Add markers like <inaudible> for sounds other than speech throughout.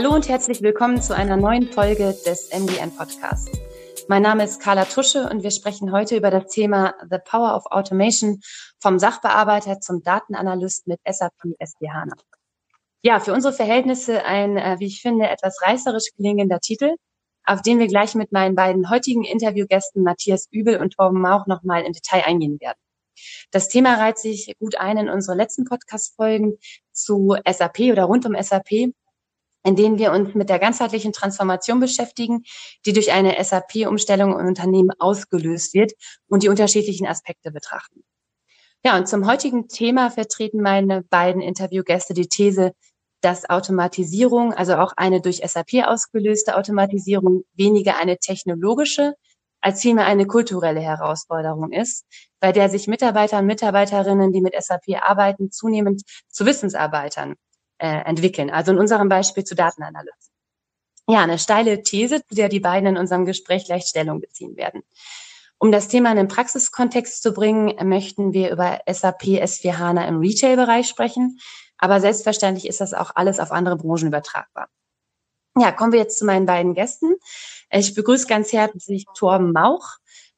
Hallo und herzlich willkommen zu einer neuen Folge des MDN Podcasts. Mein Name ist Carla Tusche und wir sprechen heute über das Thema The Power of Automation vom Sachbearbeiter zum Datenanalyst mit SAP S4HANA. Ja, für unsere Verhältnisse ein, äh, wie ich finde, etwas reißerisch klingender Titel, auf den wir gleich mit meinen beiden heutigen Interviewgästen Matthias Übel und Torben Mauch nochmal im Detail eingehen werden. Das Thema reiht sich gut ein in unsere letzten Podcast-Folgen zu SAP oder rund um SAP, in denen wir uns mit der ganzheitlichen Transformation beschäftigen, die durch eine SAP-Umstellung im Unternehmen ausgelöst wird und die unterschiedlichen Aspekte betrachten. Ja, und zum heutigen Thema vertreten meine beiden Interviewgäste die These, dass Automatisierung, also auch eine durch SAP ausgelöste Automatisierung, weniger eine technologische als vielmehr eine kulturelle Herausforderung ist, bei der sich Mitarbeiter und Mitarbeiterinnen, die mit SAP arbeiten, zunehmend zu Wissensarbeitern äh, entwickeln. Also in unserem Beispiel zu Datenanalysten. Ja, eine steile These, zu der die beiden in unserem Gespräch gleich Stellung beziehen werden. Um das Thema in den Praxiskontext zu bringen, möchten wir über SAP S4 HANA im Retail-Bereich sprechen. Aber selbstverständlich ist das auch alles auf andere Branchen übertragbar. Ja, kommen wir jetzt zu meinen beiden Gästen. Ich begrüße ganz herzlich Torben Mauch,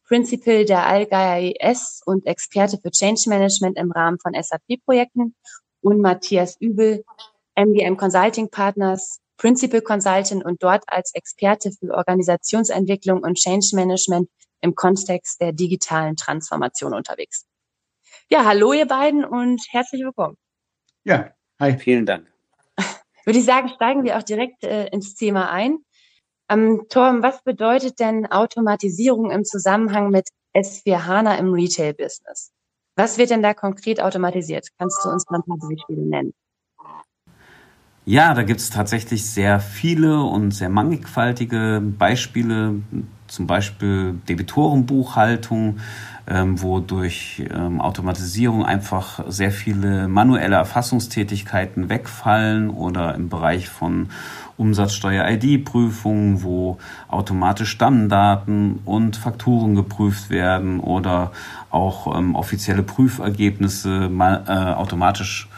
Principal der Allgeier ES und Experte für Change Management im Rahmen von SAP-Projekten und Matthias Übel, MDM Consulting Partners, Principal Consultant und dort als Experte für Organisationsentwicklung und Change Management im Kontext der digitalen Transformation unterwegs. Ja, hallo ihr beiden und herzlich willkommen. Ja, hi. Vielen Dank. <laughs> Würde ich sagen, steigen wir auch direkt äh, ins Thema ein. Ähm, Torm, was bedeutet denn Automatisierung im Zusammenhang mit S4 HANA im Retail-Business? Was wird denn da konkret automatisiert? Kannst du uns mal ein paar Beispiele nennen? Ja, da gibt es tatsächlich sehr viele und sehr mannigfaltige Beispiele, zum Beispiel Debitorenbuchhaltung, ähm, wo durch ähm, Automatisierung einfach sehr viele manuelle Erfassungstätigkeiten wegfallen oder im Bereich von Umsatzsteuer-ID-Prüfungen, wo automatisch Stammdaten und Fakturen geprüft werden oder auch ähm, offizielle Prüfergebnisse mal, äh, automatisch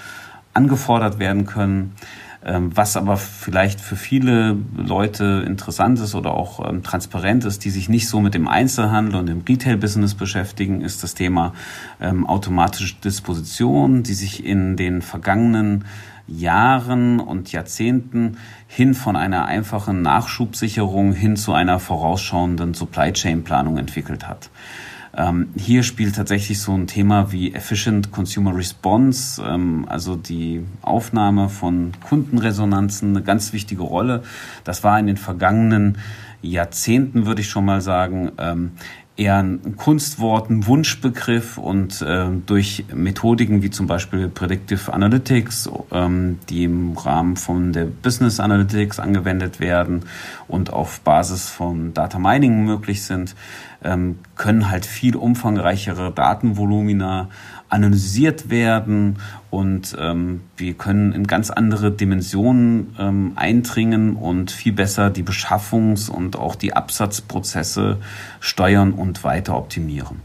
angefordert werden können. Ähm, was aber vielleicht für viele Leute interessant ist oder auch ähm, transparent ist, die sich nicht so mit dem Einzelhandel und dem Retail-Business beschäftigen, ist das Thema ähm, automatische Disposition, die sich in den vergangenen Jahren und Jahrzehnten hin von einer einfachen Nachschubsicherung hin zu einer vorausschauenden Supply Chain Planung entwickelt hat. Ähm, hier spielt tatsächlich so ein Thema wie Efficient Consumer Response, ähm, also die Aufnahme von Kundenresonanzen, eine ganz wichtige Rolle. Das war in den vergangenen Jahrzehnten, würde ich schon mal sagen, ähm, eher ein Kunstwort, ein Wunschbegriff und äh, durch Methodiken wie zum Beispiel Predictive Analytics, ähm, die im Rahmen von der Business Analytics angewendet werden und auf Basis von Data Mining möglich sind, können halt viel umfangreichere Datenvolumina analysiert werden und ähm, wir können in ganz andere Dimensionen ähm, eindringen und viel besser die Beschaffungs- und auch die Absatzprozesse steuern und weiter optimieren.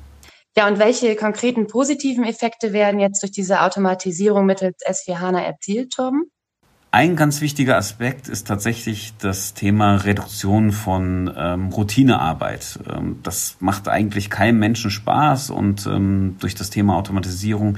Ja, und welche konkreten positiven Effekte werden jetzt durch diese Automatisierung mittels S4 HANA erzielt, Torben? Ein ganz wichtiger Aspekt ist tatsächlich das Thema Reduktion von ähm, Routinearbeit. Ähm, das macht eigentlich keinem Menschen Spaß und ähm, durch das Thema Automatisierung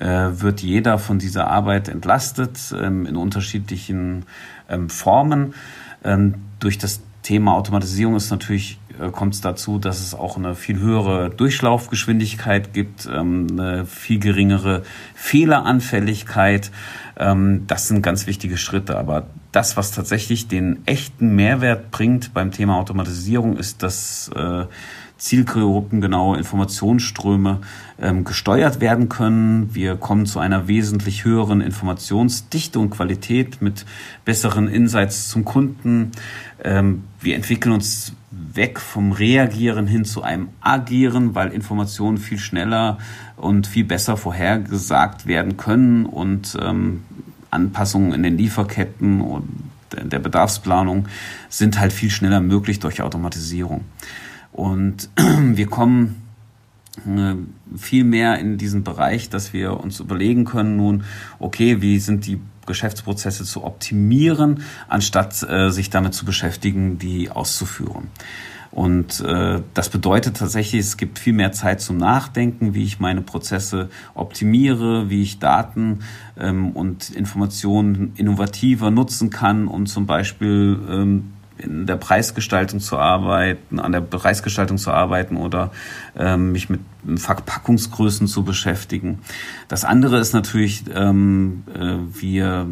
äh, wird jeder von dieser Arbeit entlastet ähm, in unterschiedlichen ähm, Formen. Ähm, durch das Thema Automatisierung ist natürlich kommt es dazu, dass es auch eine viel höhere Durchlaufgeschwindigkeit gibt, ähm, eine viel geringere Fehleranfälligkeit. Ähm, das sind ganz wichtige Schritte. Aber das, was tatsächlich den echten Mehrwert bringt beim Thema Automatisierung, ist, dass äh, zielgruppengenaue Informationsströme ähm, gesteuert werden können. Wir kommen zu einer wesentlich höheren Informationsdichte und Qualität mit besseren Insights zum Kunden. Wir entwickeln uns weg vom Reagieren hin zu einem Agieren, weil Informationen viel schneller und viel besser vorhergesagt werden können und ähm, Anpassungen in den Lieferketten und der Bedarfsplanung sind halt viel schneller möglich durch Automatisierung. Und <clears throat> wir kommen äh, viel mehr in diesen Bereich, dass wir uns überlegen können nun, okay, wie sind die Geschäftsprozesse zu optimieren, anstatt äh, sich damit zu beschäftigen, die auszuführen. Und äh, das bedeutet tatsächlich, es gibt viel mehr Zeit zum Nachdenken, wie ich meine Prozesse optimiere, wie ich Daten ähm, und Informationen innovativer nutzen kann, um zum Beispiel ähm, in der Preisgestaltung zu arbeiten, an der Preisgestaltung zu arbeiten oder ähm, mich mit Verpackungsgrößen zu beschäftigen. Das andere ist natürlich, ähm, äh, wir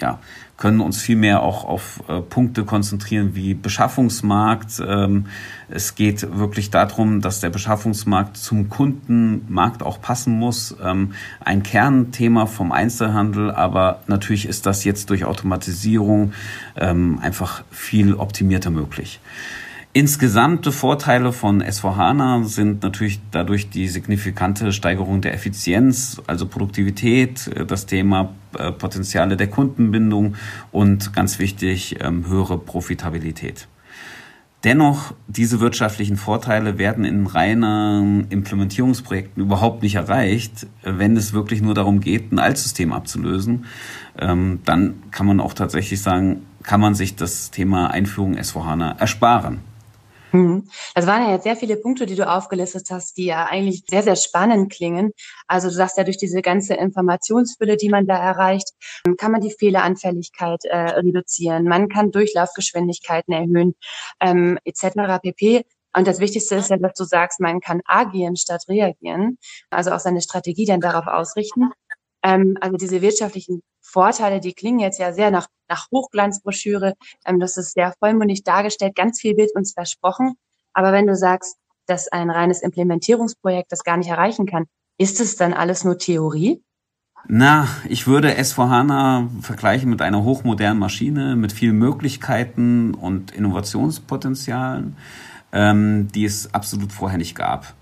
ja, können uns viel mehr auch auf äh, Punkte konzentrieren wie Beschaffungsmarkt. Ähm, es geht wirklich darum, dass der Beschaffungsmarkt zum Kundenmarkt auch passen muss. Ähm, ein Kernthema vom Einzelhandel, aber natürlich ist das jetzt durch Automatisierung ähm, einfach viel optimierter möglich. Insgesamte Vorteile von S4HANA sind natürlich dadurch die signifikante Steigerung der Effizienz, also Produktivität, äh, das Thema äh, Potenziale der Kundenbindung und ganz wichtig, ähm, höhere Profitabilität. Dennoch, diese wirtschaftlichen Vorteile werden in reinen Implementierungsprojekten überhaupt nicht erreicht, wenn es wirklich nur darum geht, ein Altsystem abzulösen. Ähm, dann kann man auch tatsächlich sagen, kann man sich das Thema Einführung S4HANA ersparen. Mhm. Das waren ja jetzt sehr viele Punkte, die du aufgelistet hast, die ja eigentlich sehr, sehr spannend klingen. Also du sagst ja, durch diese ganze Informationsfülle, die man da erreicht, kann man die Fehleranfälligkeit äh, reduzieren, man kann Durchlaufgeschwindigkeiten erhöhen, ähm, etc. pp. Und das Wichtigste ist ja, dass du sagst, man kann agieren statt reagieren, also auch seine Strategie dann darauf ausrichten. Ähm, also diese wirtschaftlichen Vorteile, die klingen jetzt ja sehr nach, nach Hochglanzbroschüre. Ähm, das ist sehr vollmundig dargestellt. Ganz viel wird uns versprochen. Aber wenn du sagst, dass ein reines Implementierungsprojekt das gar nicht erreichen kann, ist es dann alles nur Theorie? Na, ich würde S4HANA vergleichen mit einer hochmodernen Maschine mit vielen Möglichkeiten und Innovationspotenzialen, ähm, die es absolut vorher nicht gab.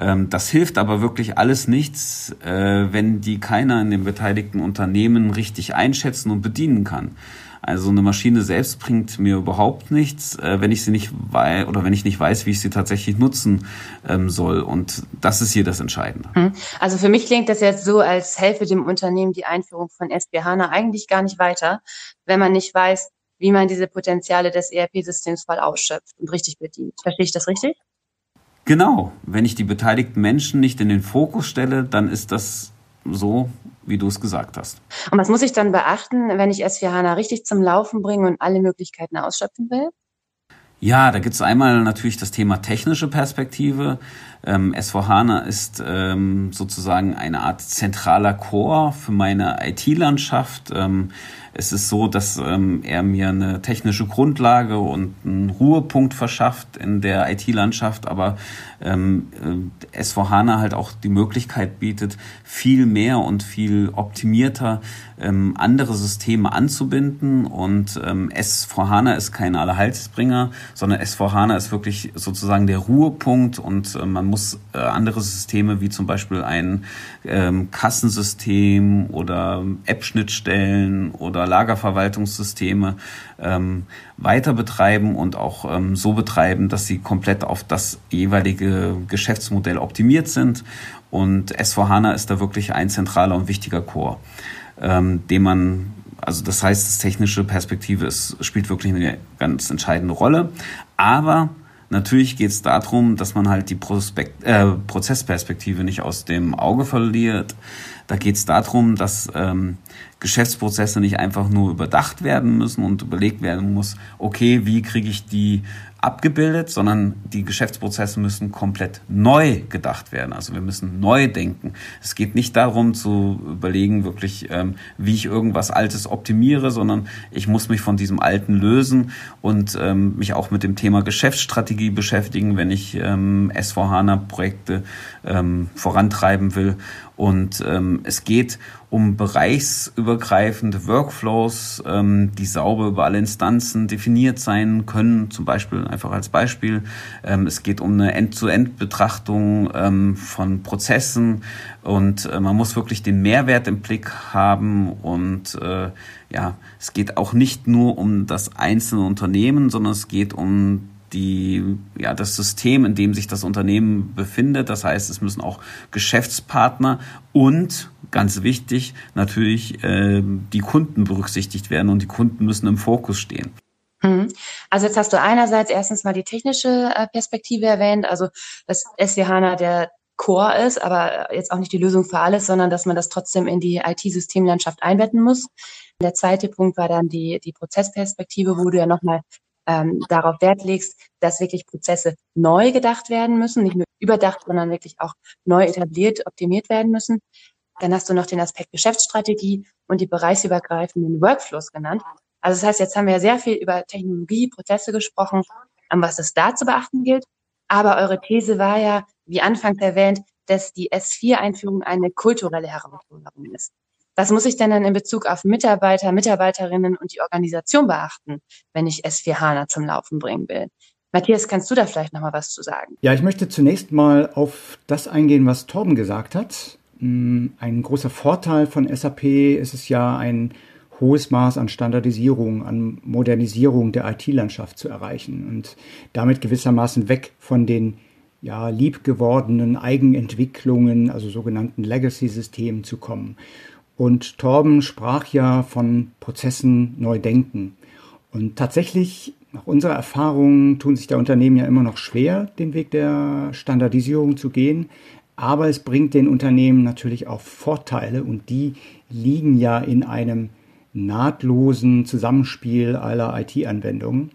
Ähm, das hilft aber wirklich alles nichts, äh, wenn die keiner in den beteiligten Unternehmen richtig einschätzen und bedienen kann. Also eine Maschine selbst bringt mir überhaupt nichts, äh, wenn ich sie nicht weiß oder wenn ich nicht weiß, wie ich sie tatsächlich nutzen ähm, soll. Und das ist hier das Entscheidende. Hm. Also für mich klingt das jetzt so, als helfe dem Unternehmen die Einführung von SB HANA eigentlich gar nicht weiter, wenn man nicht weiß, wie man diese Potenziale des ERP-Systems voll ausschöpft und richtig bedient. Verstehe ich das richtig? Genau, wenn ich die beteiligten Menschen nicht in den Fokus stelle, dann ist das so, wie du es gesagt hast. Und was muss ich dann beachten, wenn ich S4 HANA richtig zum Laufen bringe und alle Möglichkeiten ausschöpfen will? Ja, da gibt es einmal natürlich das Thema technische Perspektive. Ähm, S4HANA ist ähm, sozusagen eine Art zentraler Core für meine IT-Landschaft. Ähm, es ist so, dass ähm, er mir eine technische Grundlage und einen Ruhepunkt verschafft in der IT-Landschaft, aber ähm, äh, S4HANA halt auch die Möglichkeit bietet, viel mehr und viel optimierter ähm, andere Systeme anzubinden. Und ähm, S4HANA ist kein Allerheilsbringer, sondern S4HANA ist wirklich sozusagen der Ruhepunkt und äh, man muss äh, andere Systeme wie zum Beispiel ein ähm, Kassensystem oder App-Schnittstellen oder Lagerverwaltungssysteme ähm, weiter betreiben und auch ähm, so betreiben, dass sie komplett auf das jeweilige Geschäftsmodell optimiert sind. Und S4HANA ist da wirklich ein zentraler und wichtiger Core, ähm, den man also das heißt, das technische Perspektive ist, spielt wirklich eine ganz entscheidende Rolle. Aber Natürlich geht es darum, dass man halt die Prospekt, äh, Prozessperspektive nicht aus dem Auge verliert. Da geht es darum, dass ähm, Geschäftsprozesse nicht einfach nur überdacht werden müssen und überlegt werden muss, okay, wie kriege ich die abgebildet, sondern die Geschäftsprozesse müssen komplett neu gedacht werden. Also wir müssen neu denken. Es geht nicht darum zu überlegen, wirklich, ähm, wie ich irgendwas Altes optimiere, sondern ich muss mich von diesem Alten lösen und ähm, mich auch mit dem Thema Geschäftsstrategie beschäftigen, wenn ich ähm, S4HANA-Projekte ähm, vorantreiben will. Und ähm, es geht um bereichsübergreifende Workflows, ähm, die sauber über alle Instanzen definiert sein können, zum Beispiel einfach als Beispiel. Ähm, es geht um eine End-zu-End-Betrachtung ähm, von Prozessen und äh, man muss wirklich den Mehrwert im Blick haben und äh, ja, es geht auch nicht nur um das einzelne Unternehmen, sondern es geht um die, ja, das System, in dem sich das Unternehmen befindet. Das heißt, es müssen auch Geschäftspartner und ganz wichtig natürlich äh, die Kunden berücksichtigt werden und die Kunden müssen im Fokus stehen. Mhm. Also jetzt hast du einerseits erstens mal die technische äh, Perspektive erwähnt, also dass SVHANA der Core ist, aber jetzt auch nicht die Lösung für alles, sondern dass man das trotzdem in die IT-Systemlandschaft einbetten muss. Der zweite Punkt war dann die, die Prozessperspektive, wo du ja nochmal ähm, darauf Wert legst, dass wirklich Prozesse neu gedacht werden müssen, nicht nur überdacht, sondern wirklich auch neu etabliert, optimiert werden müssen. Dann hast du noch den Aspekt Geschäftsstrategie und die bereichsübergreifenden Workflows genannt. Also das heißt, jetzt haben wir sehr viel über Technologie, Prozesse gesprochen, an was es da zu beachten gilt. Aber eure These war ja, wie anfangs erwähnt, dass die S4-Einführung eine kulturelle Herausforderung ist. Was muss ich denn dann in Bezug auf Mitarbeiter, Mitarbeiterinnen und die Organisation beachten, wenn ich S4 HANA zum Laufen bringen will? Matthias, kannst du da vielleicht noch mal was zu sagen? Ja, ich möchte zunächst mal auf das eingehen, was Torben gesagt hat. Hm, ein großer Vorteil von SAP ist es ja, ein hohes Maß an Standardisierung, an Modernisierung der IT-Landschaft zu erreichen und damit gewissermaßen weg von den ja, liebgewordenen Eigenentwicklungen, also sogenannten Legacy-Systemen zu kommen. Und Torben sprach ja von Prozessen neu denken. Und tatsächlich, nach unserer Erfahrung, tun sich der Unternehmen ja immer noch schwer, den Weg der Standardisierung zu gehen. Aber es bringt den Unternehmen natürlich auch Vorteile und die liegen ja in einem nahtlosen Zusammenspiel aller IT-Anwendungen.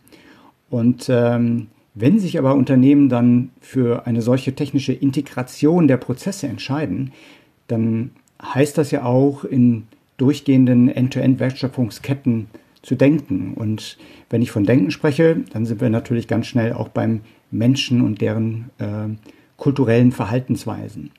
Und ähm, wenn sich aber Unternehmen dann für eine solche technische Integration der Prozesse entscheiden, dann heißt das ja auch, in durchgehenden End-to-End-Wertschöpfungsketten zu denken. Und wenn ich von Denken spreche, dann sind wir natürlich ganz schnell auch beim Menschen und deren äh, kulturellen Verhaltensweisen.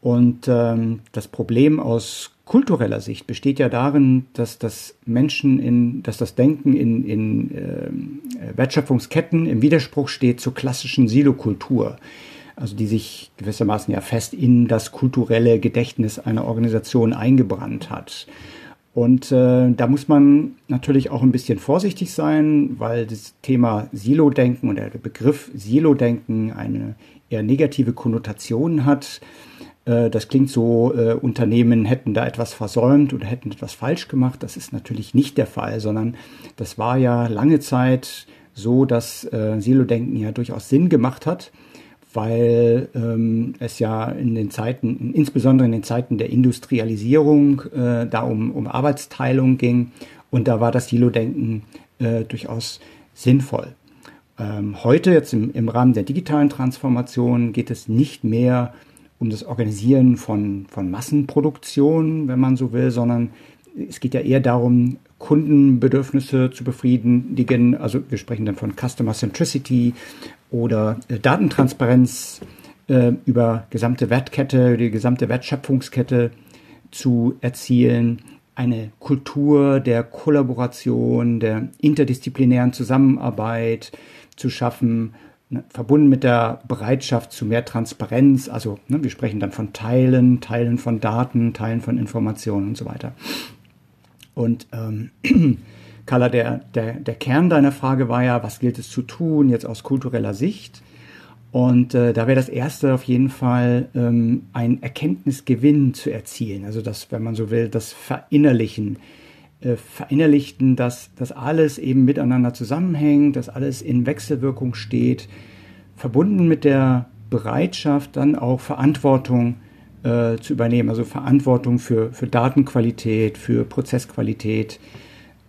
Und ähm, das Problem aus kultureller Sicht besteht ja darin, dass das Menschen in, dass das Denken in, in äh, Wertschöpfungsketten im Widerspruch steht zur klassischen Silokultur also die sich gewissermaßen ja fest in das kulturelle Gedächtnis einer Organisation eingebrannt hat. Und äh, da muss man natürlich auch ein bisschen vorsichtig sein, weil das Thema Silo-Denken oder der Begriff Silo-Denken eine eher negative Konnotation hat. Äh, das klingt so, äh, Unternehmen hätten da etwas versäumt oder hätten etwas falsch gemacht. Das ist natürlich nicht der Fall, sondern das war ja lange Zeit so, dass äh, Silo-Denken ja durchaus Sinn gemacht hat weil ähm, es ja in den Zeiten, insbesondere in den Zeiten der Industrialisierung, äh, da um, um Arbeitsteilung ging und da war das Silo-Denken äh, durchaus sinnvoll. Ähm, heute, jetzt im, im Rahmen der digitalen Transformation, geht es nicht mehr um das Organisieren von, von Massenproduktion, wenn man so will, sondern es geht ja eher darum, Kundenbedürfnisse zu befriedigen. Also wir sprechen dann von Customer Centricity oder äh, Datentransparenz äh, über gesamte Wertkette, die gesamte Wertschöpfungskette zu erzielen. Eine Kultur der Kollaboration, der interdisziplinären Zusammenarbeit zu schaffen, ne, verbunden mit der Bereitschaft zu mehr Transparenz. Also ne, wir sprechen dann von Teilen, Teilen von Daten, Teilen von Informationen und so weiter. Und ähm, <clears throat> Carla, der, der, der Kern deiner Frage war ja, was gilt es zu tun, jetzt aus kultureller Sicht? Und äh, da wäre das erste auf jeden Fall ähm, ein Erkenntnisgewinn zu erzielen. Also das, wenn man so will, das Verinnerlichen. Äh, verinnerlichten, dass das alles eben miteinander zusammenhängt, dass alles in Wechselwirkung steht, verbunden mit der Bereitschaft, dann auch Verantwortung äh, zu übernehmen, also Verantwortung für, für Datenqualität, für Prozessqualität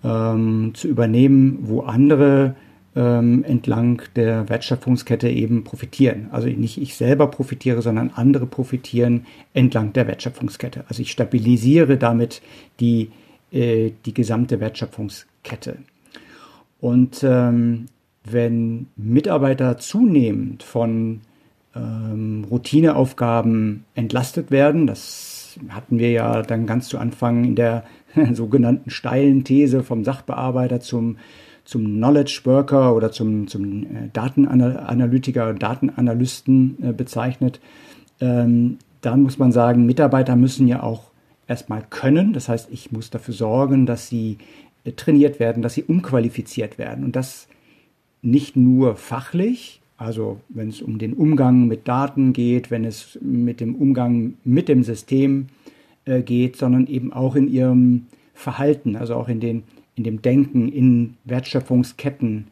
ähm, zu übernehmen, wo andere ähm, entlang der Wertschöpfungskette eben profitieren. Also nicht ich selber profitiere, sondern andere profitieren entlang der Wertschöpfungskette. Also ich stabilisiere damit die, äh, die gesamte Wertschöpfungskette. Und ähm, wenn Mitarbeiter zunehmend von ähm, Routineaufgaben entlastet werden. Das hatten wir ja dann ganz zu Anfang in der <laughs> sogenannten steilen These vom Sachbearbeiter zum, zum Knowledge Worker oder zum, zum äh, Datenanalytiker, Datenanalysten äh, bezeichnet. Ähm, dann muss man sagen, Mitarbeiter müssen ja auch erstmal können. Das heißt, ich muss dafür sorgen, dass sie äh, trainiert werden, dass sie umqualifiziert werden. Und das nicht nur fachlich, also wenn es um den Umgang mit Daten geht, wenn es mit dem Umgang mit dem System äh, geht, sondern eben auch in ihrem Verhalten, also auch in, den, in dem Denken, in Wertschöpfungsketten,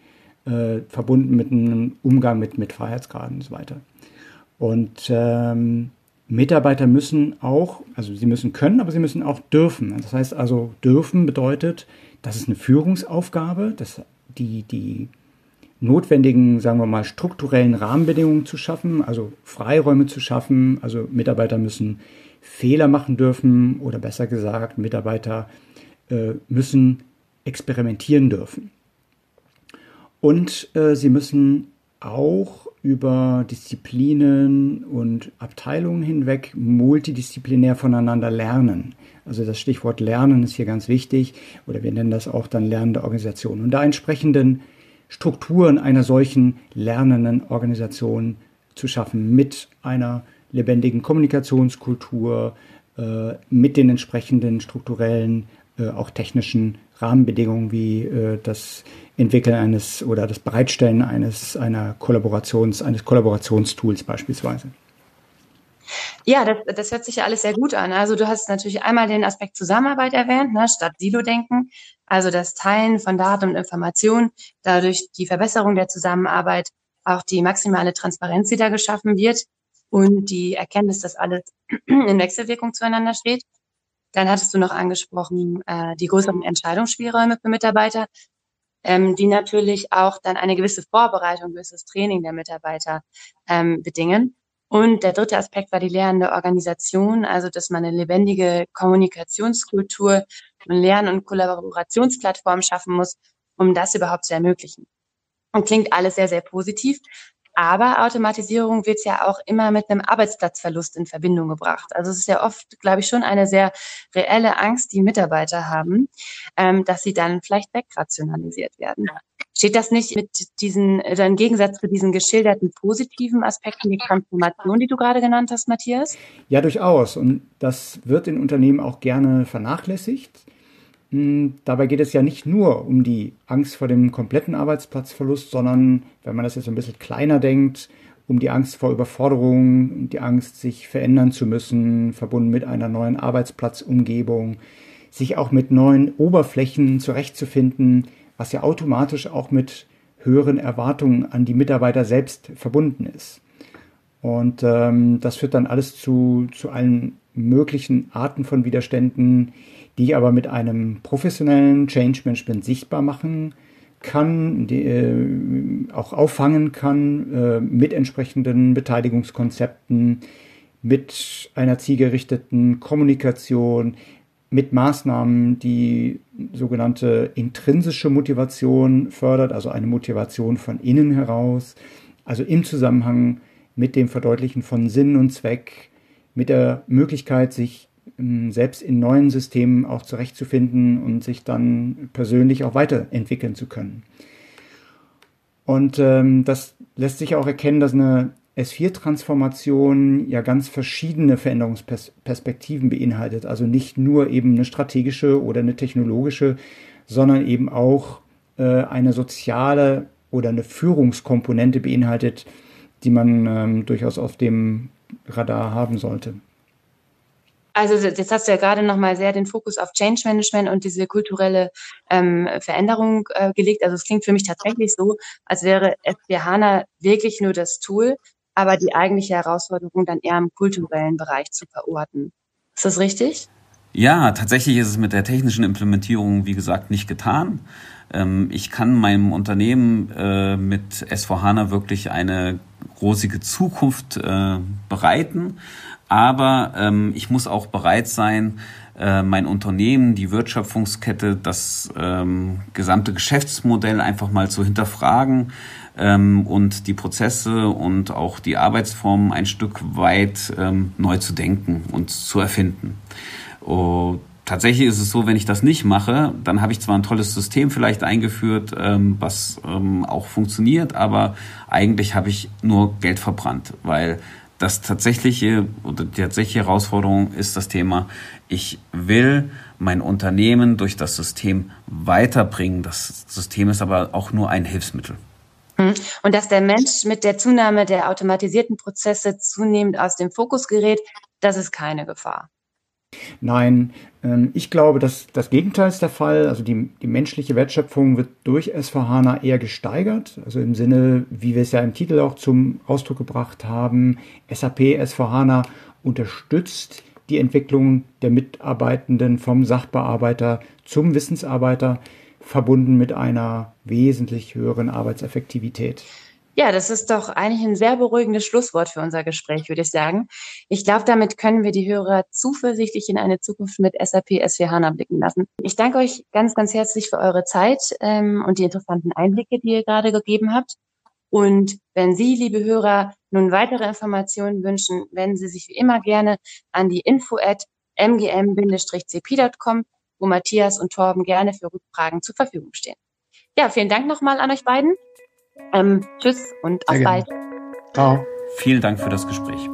äh, verbunden mit einem Umgang mit, mit Freiheitsgraden und so weiter. Und ähm, Mitarbeiter müssen auch, also sie müssen können, aber sie müssen auch dürfen. Das heißt also, dürfen bedeutet, das ist eine Führungsaufgabe, dass die, die notwendigen, sagen wir mal, strukturellen Rahmenbedingungen zu schaffen, also Freiräume zu schaffen. Also Mitarbeiter müssen Fehler machen dürfen oder besser gesagt, Mitarbeiter äh, müssen experimentieren dürfen. Und äh, sie müssen auch über Disziplinen und Abteilungen hinweg multidisziplinär voneinander lernen. Also das Stichwort Lernen ist hier ganz wichtig oder wir nennen das auch dann lernende Organisation. Und da entsprechenden Strukturen einer solchen lernenden Organisation zu schaffen mit einer lebendigen Kommunikationskultur, äh, mit den entsprechenden strukturellen, äh, auch technischen Rahmenbedingungen wie äh, das Entwickeln eines oder das Bereitstellen eines einer Kollaborations, eines Kollaborationstools beispielsweise. Ja, das, das hört sich ja alles sehr gut an. Also du hast natürlich einmal den Aspekt Zusammenarbeit erwähnt, ne, statt Silo-Denken, also das Teilen von Daten und Informationen, dadurch die Verbesserung der Zusammenarbeit, auch die maximale Transparenz, die da geschaffen wird und die Erkenntnis, dass alles <clears throat> in Wechselwirkung zueinander steht. Dann hattest du noch angesprochen, äh, die größeren Entscheidungsspielräume für Mitarbeiter, ähm, die natürlich auch dann eine gewisse Vorbereitung, gewisses Training der Mitarbeiter ähm, bedingen. Und der dritte Aspekt war die lehrende Organisation, also dass man eine lebendige Kommunikationskultur und Lern- und Kollaborationsplattform schaffen muss, um das überhaupt zu ermöglichen. Und klingt alles sehr, sehr positiv. Aber Automatisierung wird ja auch immer mit einem Arbeitsplatzverlust in Verbindung gebracht. Also es ist ja oft, glaube ich, schon eine sehr reelle Angst, die Mitarbeiter haben, ähm, dass sie dann vielleicht wegrationalisiert werden. Steht das nicht mit diesen, also im Gegensatz zu diesen geschilderten positiven Aspekten die Transformation, die du gerade genannt hast, Matthias? Ja, durchaus. Und das wird in Unternehmen auch gerne vernachlässigt. Hm, dabei geht es ja nicht nur um die Angst vor dem kompletten Arbeitsplatzverlust, sondern, wenn man das jetzt ein bisschen kleiner denkt, um die Angst vor Überforderung, die Angst, sich verändern zu müssen, verbunden mit einer neuen Arbeitsplatzumgebung, sich auch mit neuen Oberflächen zurechtzufinden, was ja automatisch auch mit höheren Erwartungen an die Mitarbeiter selbst verbunden ist. Und ähm, das führt dann alles zu, zu allen möglichen Arten von Widerständen, die aber mit einem professionellen Change Management sichtbar machen kann, die, äh, auch auffangen kann äh, mit entsprechenden Beteiligungskonzepten, mit einer zielgerichteten Kommunikation, mit Maßnahmen, die sogenannte intrinsische Motivation fördert, also eine Motivation von innen heraus, also im Zusammenhang mit dem Verdeutlichen von Sinn und Zweck, mit der Möglichkeit, sich ähm, selbst in neuen Systemen auch zurechtzufinden und sich dann persönlich auch weiterentwickeln zu können. Und ähm, das lässt sich auch erkennen, dass eine S4-Transformation ja ganz verschiedene Veränderungsperspektiven beinhaltet. Also nicht nur eben eine strategische oder eine technologische, sondern eben auch äh, eine soziale oder eine Führungskomponente beinhaltet, die man ähm, durchaus auf dem Radar haben sollte. Also jetzt hast du ja gerade nochmal sehr den Fokus auf Change Management und diese kulturelle ähm, Veränderung äh, gelegt. Also es klingt für mich tatsächlich so, als wäre SB HANA wirklich nur das Tool, aber die eigentliche Herausforderung dann eher im kulturellen Bereich zu verorten. Ist das richtig? Ja, tatsächlich ist es mit der technischen Implementierung, wie gesagt, nicht getan. Ähm, ich kann meinem Unternehmen äh, mit S4HANA wirklich eine rosige Zukunft äh, bereiten, aber ähm, ich muss auch bereit sein, äh, mein Unternehmen, die Wertschöpfungskette, das ähm, gesamte Geschäftsmodell einfach mal zu hinterfragen ähm, und die Prozesse und auch die Arbeitsformen ein Stück weit ähm, neu zu denken und zu erfinden. Und tatsächlich ist es so, wenn ich das nicht mache, dann habe ich zwar ein tolles System vielleicht eingeführt, ähm, was ähm, auch funktioniert, aber eigentlich habe ich nur Geld verbrannt, weil das tatsächliche oder die tatsächliche Herausforderung ist das Thema, ich will mein Unternehmen durch das System weiterbringen. Das System ist aber auch nur ein Hilfsmittel. Hm. Und dass der Mensch mit der Zunahme der automatisierten Prozesse zunehmend aus dem Fokus gerät, das ist keine Gefahr. Nein, ähm, ich glaube, dass das Gegenteil ist der Fall. Also die, die menschliche Wertschöpfung wird durch SVHANA eher gesteigert. Also im Sinne, wie wir es ja im Titel auch zum Ausdruck gebracht haben, SAP SVHANA unterstützt die Entwicklung der Mitarbeitenden vom Sachbearbeiter zum Wissensarbeiter, verbunden mit einer wesentlich höheren Arbeitseffektivität. Ja, das ist doch eigentlich ein sehr beruhigendes Schlusswort für unser Gespräch, würde ich sagen. Ich glaube, damit können wir die Hörer zuversichtlich in eine Zukunft mit SAP S4 HANA blicken lassen. Ich danke euch ganz, ganz herzlich für eure Zeit ähm, und die interessanten Einblicke, die ihr gerade gegeben habt. Und wenn Sie, liebe Hörer, nun weitere Informationen wünschen, wenden Sie sich wie immer gerne an die info at mgm-cp.com, wo Matthias und Torben gerne für Rückfragen zur Verfügung stehen. Ja, vielen Dank nochmal an euch beiden ähm, tschüss und Sehr auf gerne. bald. Ciao. Vielen Dank für das Gespräch.